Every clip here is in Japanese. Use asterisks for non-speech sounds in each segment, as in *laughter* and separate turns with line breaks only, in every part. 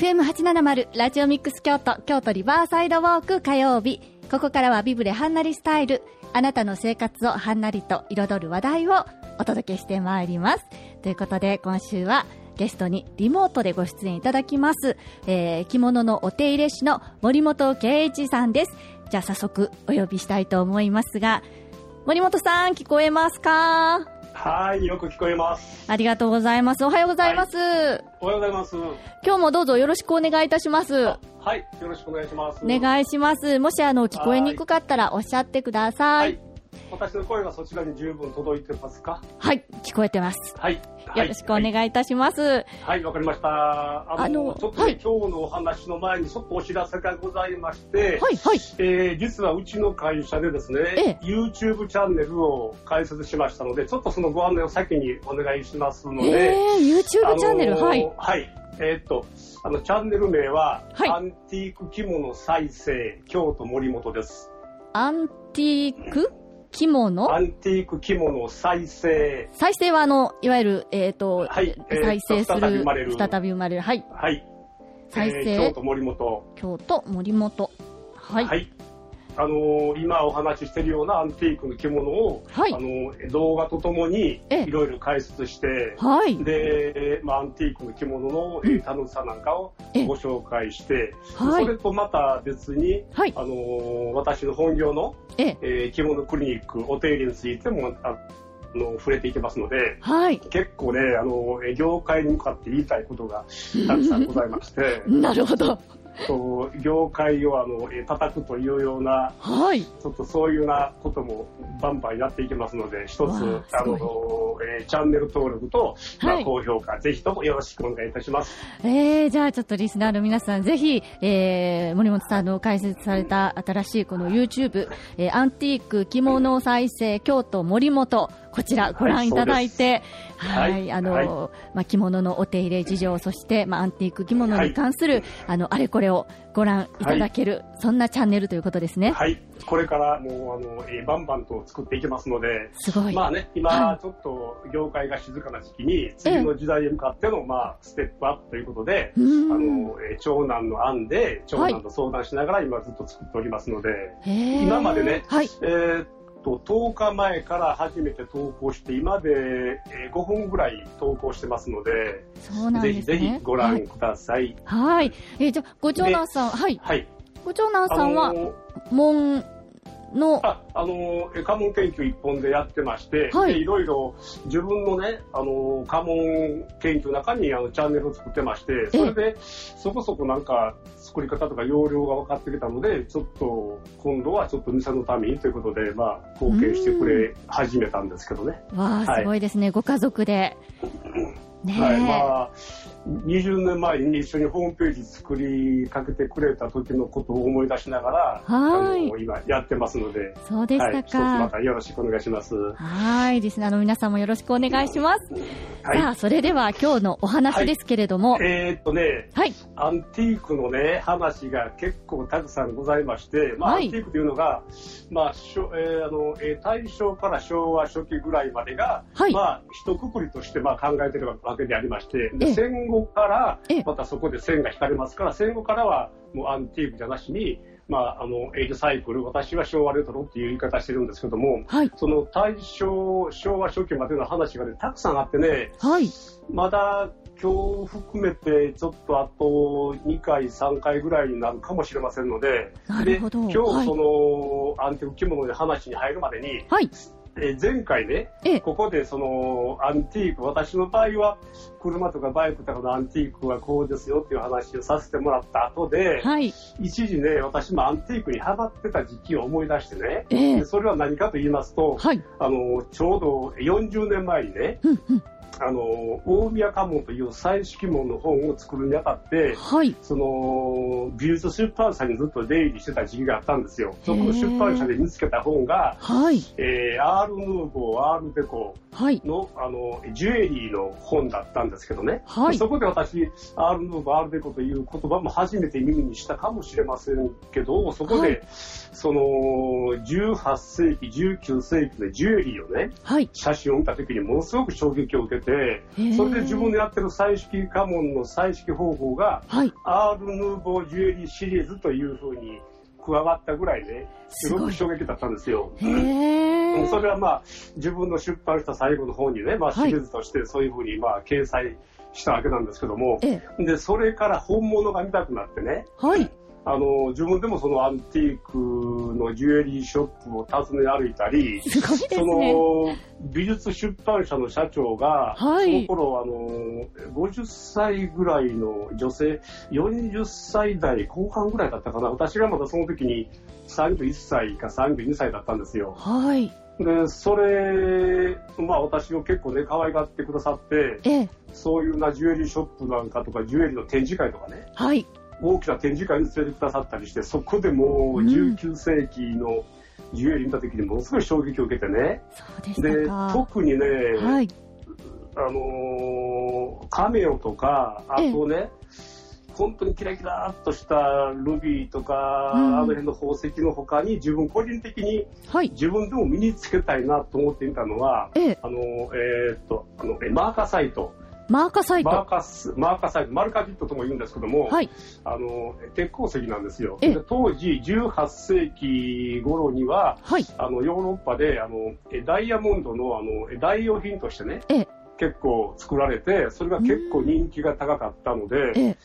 FM870 ラジオミックス京都京都リバーサイドウォーク火曜日。ここからはビブレハンナリスタイル。あなたの生活をはんなりと彩る話題をお届けしてまいります。ということで今週はゲストにリモートでご出演いただきます、えー着物のお手入れ師の森本圭一さんです。じゃあ早速お呼びしたいと思いますが森本さん聞こえますか？
はい、よく聞こえます。
ありがとうございます。おはようございます。
おはようございます。
今日もどうぞよろしくお願いいたします。
はい、よろしくお願いします。
お願いします。もしあの、聞こえにくかったらおっしゃってくださ
はいい。。私の声がそちらに十分届いてますか？
はい、聞こえてます。
はい。
よろしくお
い。
願いいたします。
はい、わかりました。あの、ちょっとね、
はい
今日のお話の前にちょっとお知らせがございまして、
はい、はい。
えー実はうちの会社でですね、
ええ
YouTube チャンネルを開設しましたので、ちょっとそのご案内を先にお願いしますの
え
で、
ー、YouTube チャンネル、
あのー
はい。
はい。えーっと、あの、チャンネル名は、
はい
アンティーク着物再生、京都森本です。
アンティーク？着物？
アンティーク着物再生、
再生はあの、いわゆる、えっ、と、
はいえー
再生する、
再び生まれる
再び生まれる。はい。
はい。
再生、
えー京都森本。
京都森本。はい。
はい。あのー今お話ししているようなアンティークの着物を、
はい
あのー動画とともに
ええ
いろいろ解説して、
はい。
で、まあ、アンティークの着物の、えー楽しさなんかを
ええ
ご紹介して、
はい
それとまた別に、
はい。
あのー私の本業の、
ええ。
えー着物クリニック、お手入れについてもああの触れていきますので、
はい。
結構ね、あの、えー業界に向かって言いたいことがたくさんございまして、*laughs*
なるほど。
そう業界をあの、えー叩くというような、
はい。
ちょっとそういうようなこともバンバンやっていきますので、一つ、
わあ
あの
す
えーチャンネル登録と、まあ
はい
高評価、ぜひともよろしくお願いいたします。
えー、じゃあちょっとリスナーの皆さん、ぜひ、えー、森本さんの解説された新しいこの YouTube、えー、アンティーク着物再生京都森本、こちらご覧いただいて、はい、
はい
あの、
はい
まあ、着物のお手入れ事情、そして、まあ、アンティーク着物に関する、あの、あれこれをご覧いただける、そんなチャンネルということですね。
はい。これからもう、あの、えーバンバンと作っていきますので、
すごい。
まあね、今、
はい
ちょっと業界が静かな時期に、次の時代へ向かっての、まあ、ステップアップということで、あの、えー長男の案で、長男と相談しながら今ずっと作っておりますので、今までね
はい。
えーっと、10日前から初めて投稿して、今で、えー5本ぐらい投稿してますので、
そうなん
ぜひ
ですね。
ぜひご覧ください。
はい。はい。えーじゃあ、ご長男さん、はい。
はい。
ご長男さんは
あ、の
門の、
あ、あの、え家紋研究一本でやってまして、
はい
でいろいろ自分のね、あの、家紋研究の中にあのチャンネルを作ってまして、それでそこそこなんか作り方とか容量が分かってきたので、ちょっと今度はちょっと店のためにということで、まあ、貢献してくれ始めたんですけどね。
わあ、
はい
すごいですね。ご家族で。ねえ。
はい、まあ、20年前に一緒にホームページ作りかけてくれた時のことを思い出しながら、
はい
今やってますので、
そうでした
はい、ま
か。
たよろしくお願いします。
はい。リスナーの皆さんもよろしくお願いします。
はい。
さあ、それでは今日のお話ですけれども。
えーっとね、
はい。
アンティークのね、話が結構たくさんございまして、まあ、
はい
アンティークというのが、まあ、しょえーあの、えー大正から昭和初期ぐらいまでが、
はい
まあ、一括りとしてまあ考えてるわけでありまして、戦後から
ええ、
またそこで線が引かれますから、戦後からはもうアンティークじゃなしに、まあ、あの、エイジサイクル、私は昭和レトロっていう言い方してるんですけども、
はい。
その大正、昭和初期までの話がね、たくさんあってね、
はい。
まだ今日含めてちょっとあと2回、3回ぐらいになるかもしれませんので、で今
はい
日そのアンティーク着物で話に入るまでに、
はい。
えー前回ね、
ええ
ここでそのアンティーク、私の場合は車とかバイクとかのアンティークはこうですよっていう話をさせてもらった後で、
はい。
一時ね、私もアンティークにハマってた時期を思い出してね、
え
それは何かと言いますと、
はい。
あの、ちょうど40年前にね。あの、大宮家紋という彩色紋の本を作るにあたって、
はい。
その、美術出版社にずっと出入りしてた時期があったんですよ。そこの出版社で見つけた本が、
はい。
えー、アール・ヌーボー、アール・デコ
はい。
の、あの、ジュエリーの本だったんですけどね。
はい
でそこで私、アール・ヌーボー、アール・デコという言葉も初めて耳にしたかもしれませんけど、そこで、
はい
その、18世紀、19世紀のジュエリーをね、
はい。
写真を見た時にものすごく衝撃を受けて、それで自分でやってる彩色家紋の彩色方法が、
はい。
アール・ヌーボー・ジュエリーシリーズという風に加わったぐらいね、すごく衝撃だったんですよ。それはまあ、自分の出版した最後の方にね、まあ、シ
はい
リーズとしてそういう風にまあ掲載したわけなんですけども、
ええ。
で、それから本物が見たくなってね、
はい。
あの、自分でもそのアンティークのジュエリーショップを訪ね歩いたり、
すごいです
そ
ね。
の美術出版社の社長が、
はい
その頃あの50歳ぐらいの女性、40歳代後半ぐらいだったかな、私がまだその時に31歳か32歳だったんですよ。
はい。
で、それ、まあ私を結構ね、可愛がってくださって、
ええ。
そういうなジュエリーショップなんかとか、ジュエリーの展示会とかね、
はい。
大きな展示会に連れてくださったりして、そこでもう
うん
19世紀のジュエリー見た時にものすごい衝撃を受けてね。
そうでし
で特にね、
はい。
あのーカメオとか、あとね、本当にキラキラっとしたルビーとか、
うん
あの辺の宝石の他に自分個人的に
はい。
自分でも身につけたいなと思っていたのは、
ええ。
あの、えーっと、あの、えマーカサイト。
マーカサイ
マー
ト。
カス、マーカサイト、マルカビットとも言うんですけども、
はい。
あの、鉄鉱石なんですよ。当時、18世紀頃には、
はい。
あの、ヨーロッパで、あの、えダイヤモンドの、あの、え代用品としてね、
ええ
結構作られて、それが結構人気が高かったので、
ええ。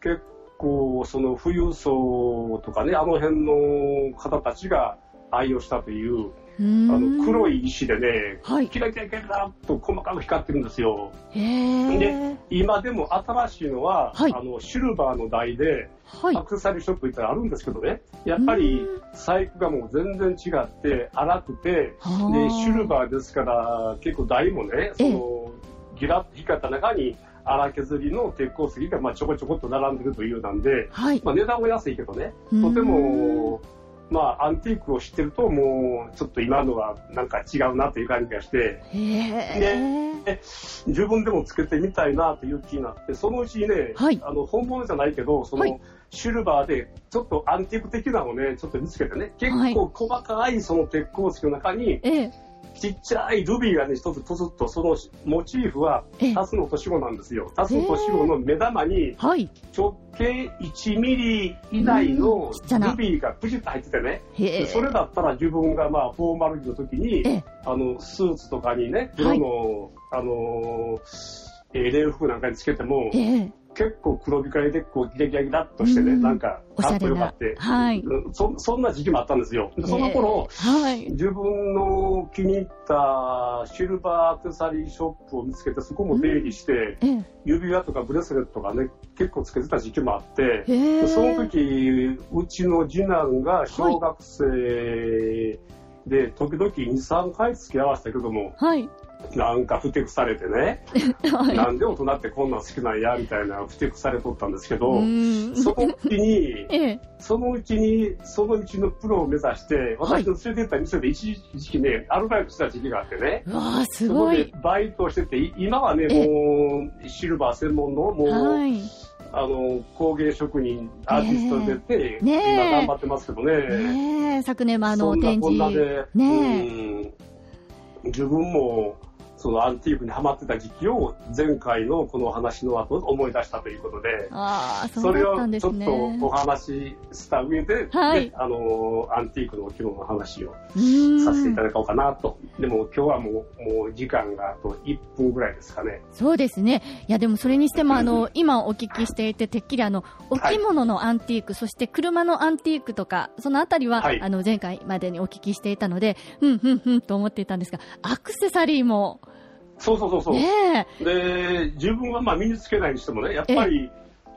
結構、その富裕層とかね、あの辺の方たちが愛用したという、あの、黒い石でね、
はい。
キラキラキラと細かく光ってるんですよ。
へえ。
今でも新しいのは、
はい
あの、シルバーの台で、
はい
ア。クセサリーショップ行ったらあるんですけどね、やっぱり細工がもう全然違って、粗くて、で、シル
ー。
バーですから、結構台もね、その、ギラッと光った中に、粗削りの鉄鉱石がまあちょこちょこっと並んでるというなんで、
はい。
まあ値段も安いけどね、とても、まあアンティークを知ってると、もうちょっと今のはなんか違うなという感じがして、
へえ。
自分でもつけてみたいなという気になって、そのうちにね、
はい
あの本物じゃないけど、そ
はい
のシルバーでちょっとアンティーク的なのをね、ちょっと見つけてね、結
はい
構細かいその鉄鉱石の中に、
ええ。
ちっちゃいルビーがね、一つプツッと、そのモチーフは、
ええ。
タスの年子なんですよ。タスの年子の目玉に
はい。
直径1ミリ以内のルビーがプチッと入っててね、それだったら自分がまあフォーマル着の時に、
ええ。
あの、スーツとかにね、黒の、あのーえー礼服なんかにつけても、
ええ。
結構黒光りでこうギラギラギラっとしてね、
うん
なんか、かっこよかって、
はい
うんそ、そんな時期もあったんですよ。でその頃、
はい。
自分の気に入ったシルバーアクセサリーショップを見つけて、そこも出入りして、
ええ。
指輪とかブレスレットがね、結構つけてた時期もあって、
へえ。
でその時、うちの次男が小学生で、時々2、3回付き合わせたけども、
はい。
なんかふてくされてね、*laughs*
はい。
なんで大人ってこんなん好きなんや、みたいなふてくされとったんですけど、
うん
そのうちに、*laughs*
ええ。
そのうちに、そのうちのプロを目指して、
はい
私の連れてった店で一時期ね、アルバイトした時期があってね、
すごい
で。バイトをしてて、い今はね、
ええ
もう、シルバー専門の、もう、
はい。
あの、工芸職人、アーティスト出て、
ねえ
今頑張ってますけどね。
ねえ、昨年もあの、
そんな
展
こんな
示。
で、
ね
うん自分も、そのアンティークにハマってた時期を前回のこのお話の後思い出したということで、
ああ、そ
そうれ
だった
をちょっ。とお話しした上で、
はい
ねあの、アンティークの機能の話を
うん
させていただこうかなと。でも今日はもう、もう時間があと1分ぐらいですかね。
そうですね。いや、でもそれにしても、あの、今お聞きしていて、てっきりあの、お着物のアンティーク、そして車のアンティークとか、そのあたりは、
はい
あの、前回までにお聞きしていたので、うん、うん、うん、と思っていたんですが、アクセサリーも、
そうそうそうそう。
ね
で、自分はまあ身につけないにしてもね、やっぱり、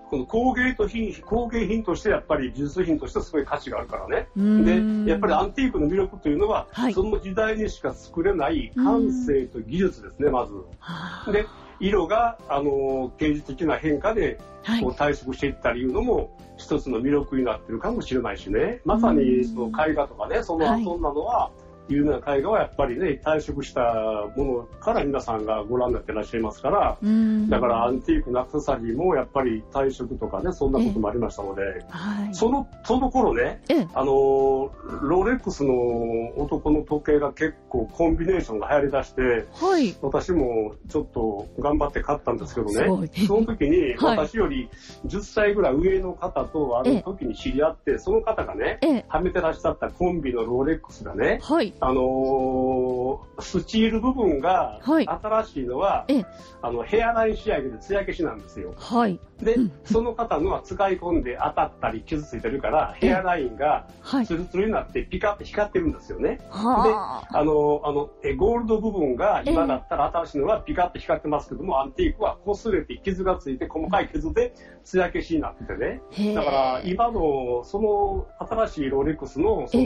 この工芸と品、工芸品としてやっぱり美術品としてすごい価値があるからね。で、やっぱりアンティークの魅力というのは、
はい
その時代にしか作れない感性と技術ですね、まず。
はあ
で、色が、あの、刑事的な変化で、
はい
こう。退色していったりいうのも、一つの魅力になってるかもしれないしね。まさに、その絵画とかね、その、
はい
そんなのは、いうような絵画はやっぱりね、退職したものから皆さんがご覧になってらっしゃいますから、
うん
だからアンティークのアクセサリーもやっぱり退職とかね、そんなこともありましたので、
はい。
その、その頃ね、
ええ、
あの、ロレックスの男の時計が結構コンビネーションが流行り出して、
はい。
私もちょっと頑張って買ったんですけどね、その時に *laughs*
はい
私より10歳ぐらい上の方とある時に知り合って、その方がね、
ええ、
はめてらっしゃったコンビのローレックスがね、
はい。
あのースチール部分が
はい
新しいのは、
ええ、
あのヘアライン仕上げで艶消しなんですよ。
はい。
で、
うん
その方のは使い込んで当たったり傷ついてるから、ヘアラインが
はい。
ツルツルになってピカッと光ってるんですよね。
はあ。
あの、あの、えゴールド部分が今だったら新しいのはピカッと光ってますけども、アンティークは擦れて傷がついて細かい傷で艶消しになっててね。だから今のその新しいロレックスのその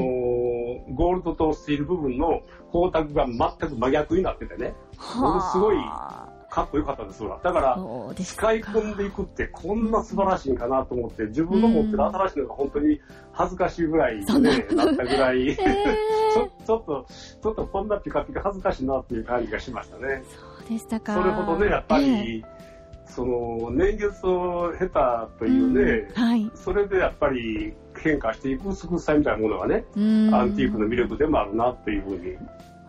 ゴールドとスティール部分の光沢が全く真逆になっててね、ものすごい
はあ
かっこよかったですわ。だから使い込んでいくってこんな素晴らしいんかなと思って、自分の持ってる新しいのが本当に恥ずかしいぐらい、ね、*laughs*
そんな
だったぐらい。
へ *laughs*
ち
え
ょちょっと、ちょっとこんなピカピカ恥ずかしいなっていう感じがしましたね。
そうでしたか。
それほどね、やっぱ
ええ
り、その、年月を経たというね、
うん。はい。
それでやっぱり変化していく美しさみたいなものがね、
うん。
アンティークの魅力でもあるなっていうふうに、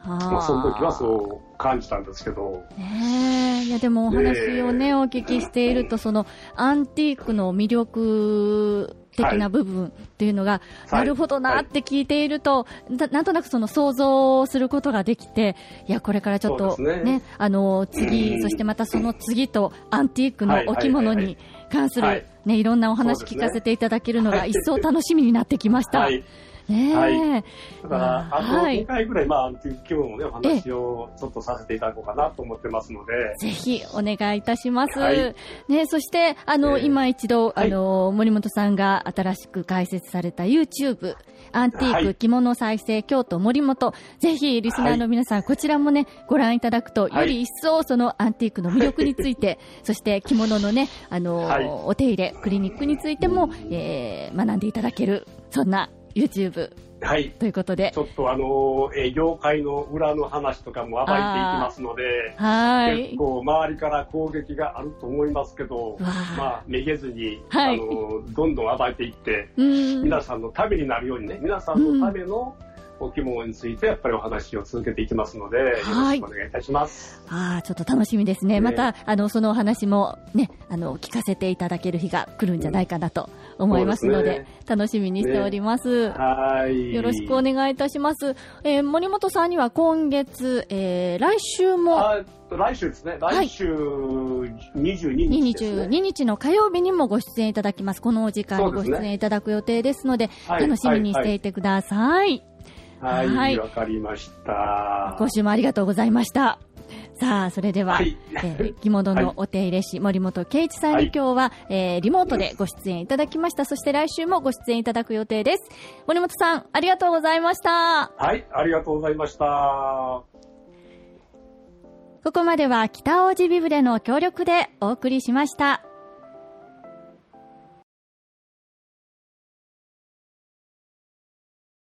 まあ、その時はそう感じたんですけど、
ねえ、いやでもお話をね、お聞きしていると、そのアンティークの魅力的な部分っていうのが、
はい。
なるほどなって聞いていると、ななんとなくその想像することができて、いや、これからちょっと
ね。
ね、あの、次、
うん。
そしてまたその次とアンティークの
はい
置物に関する
はい、
ね、いろんなお話聞かせていただけるのが
はい。
一層楽しみになってきました。
はい。はい。だから、あと
はい。
2回ぐらい、まあ、アンティーク気分のね、お話をちょっとさせていただこうかなと思ってますので、
ぜひお願いいたします。
はい。
ね、そして、あの、
えー
今一度、
はい。
あの、森本さんが新しく開設された YouTube、アンティーク
はい。
着物再生京都森本、ぜひリスナーの皆さん、こちらもね、ご覧いただくと、
はい。
より一層そのアンティークの魅力について、*laughs* そして着物のね、あの、
はい。
お手入れ、クリニックについても、えー学んでいただける、そんな YouTube
はい。
ということで
ち、ょっとあの、えー業界の裏の話とかも暴いていきますので、
はい
結。構周りから攻撃があると思いますけど、まあ、めげずに、
はい
あの、どんどん暴いていって、
うん。
皆さんのためになるようにね、皆さんのためのお着物について、やっぱりお話を続けていきますので、よろしくお願いいたします。
ああ、ちょっと楽しみですね。
ね
また、あの、そのお話もね、あの、聞かせていただける日が来るんじゃないかなと思いますので、
ですね
楽しみにしております。
はい。
よろしくお願いいたします。えー森本さんには今月、えー来週も、
あ来週ですね。来週22日ですね。
22日の火曜日にもご出演いただきます。このお時間にご出演いただく予定ですので、
はい
楽しみにしていてください。
はい、
はい
わかりました。
今週もありがとうございました。さあ、それでは、
はい
えー着物の *laughs* お手入れ師、森本圭一さんに今日は、えーリモートでご出演いただきました。そして来週もご出演いただく予定です。森本さん、ありがとうございました。
はい、ありがとうございました。
ここまでは北大路ビブレの協力でお送りしました。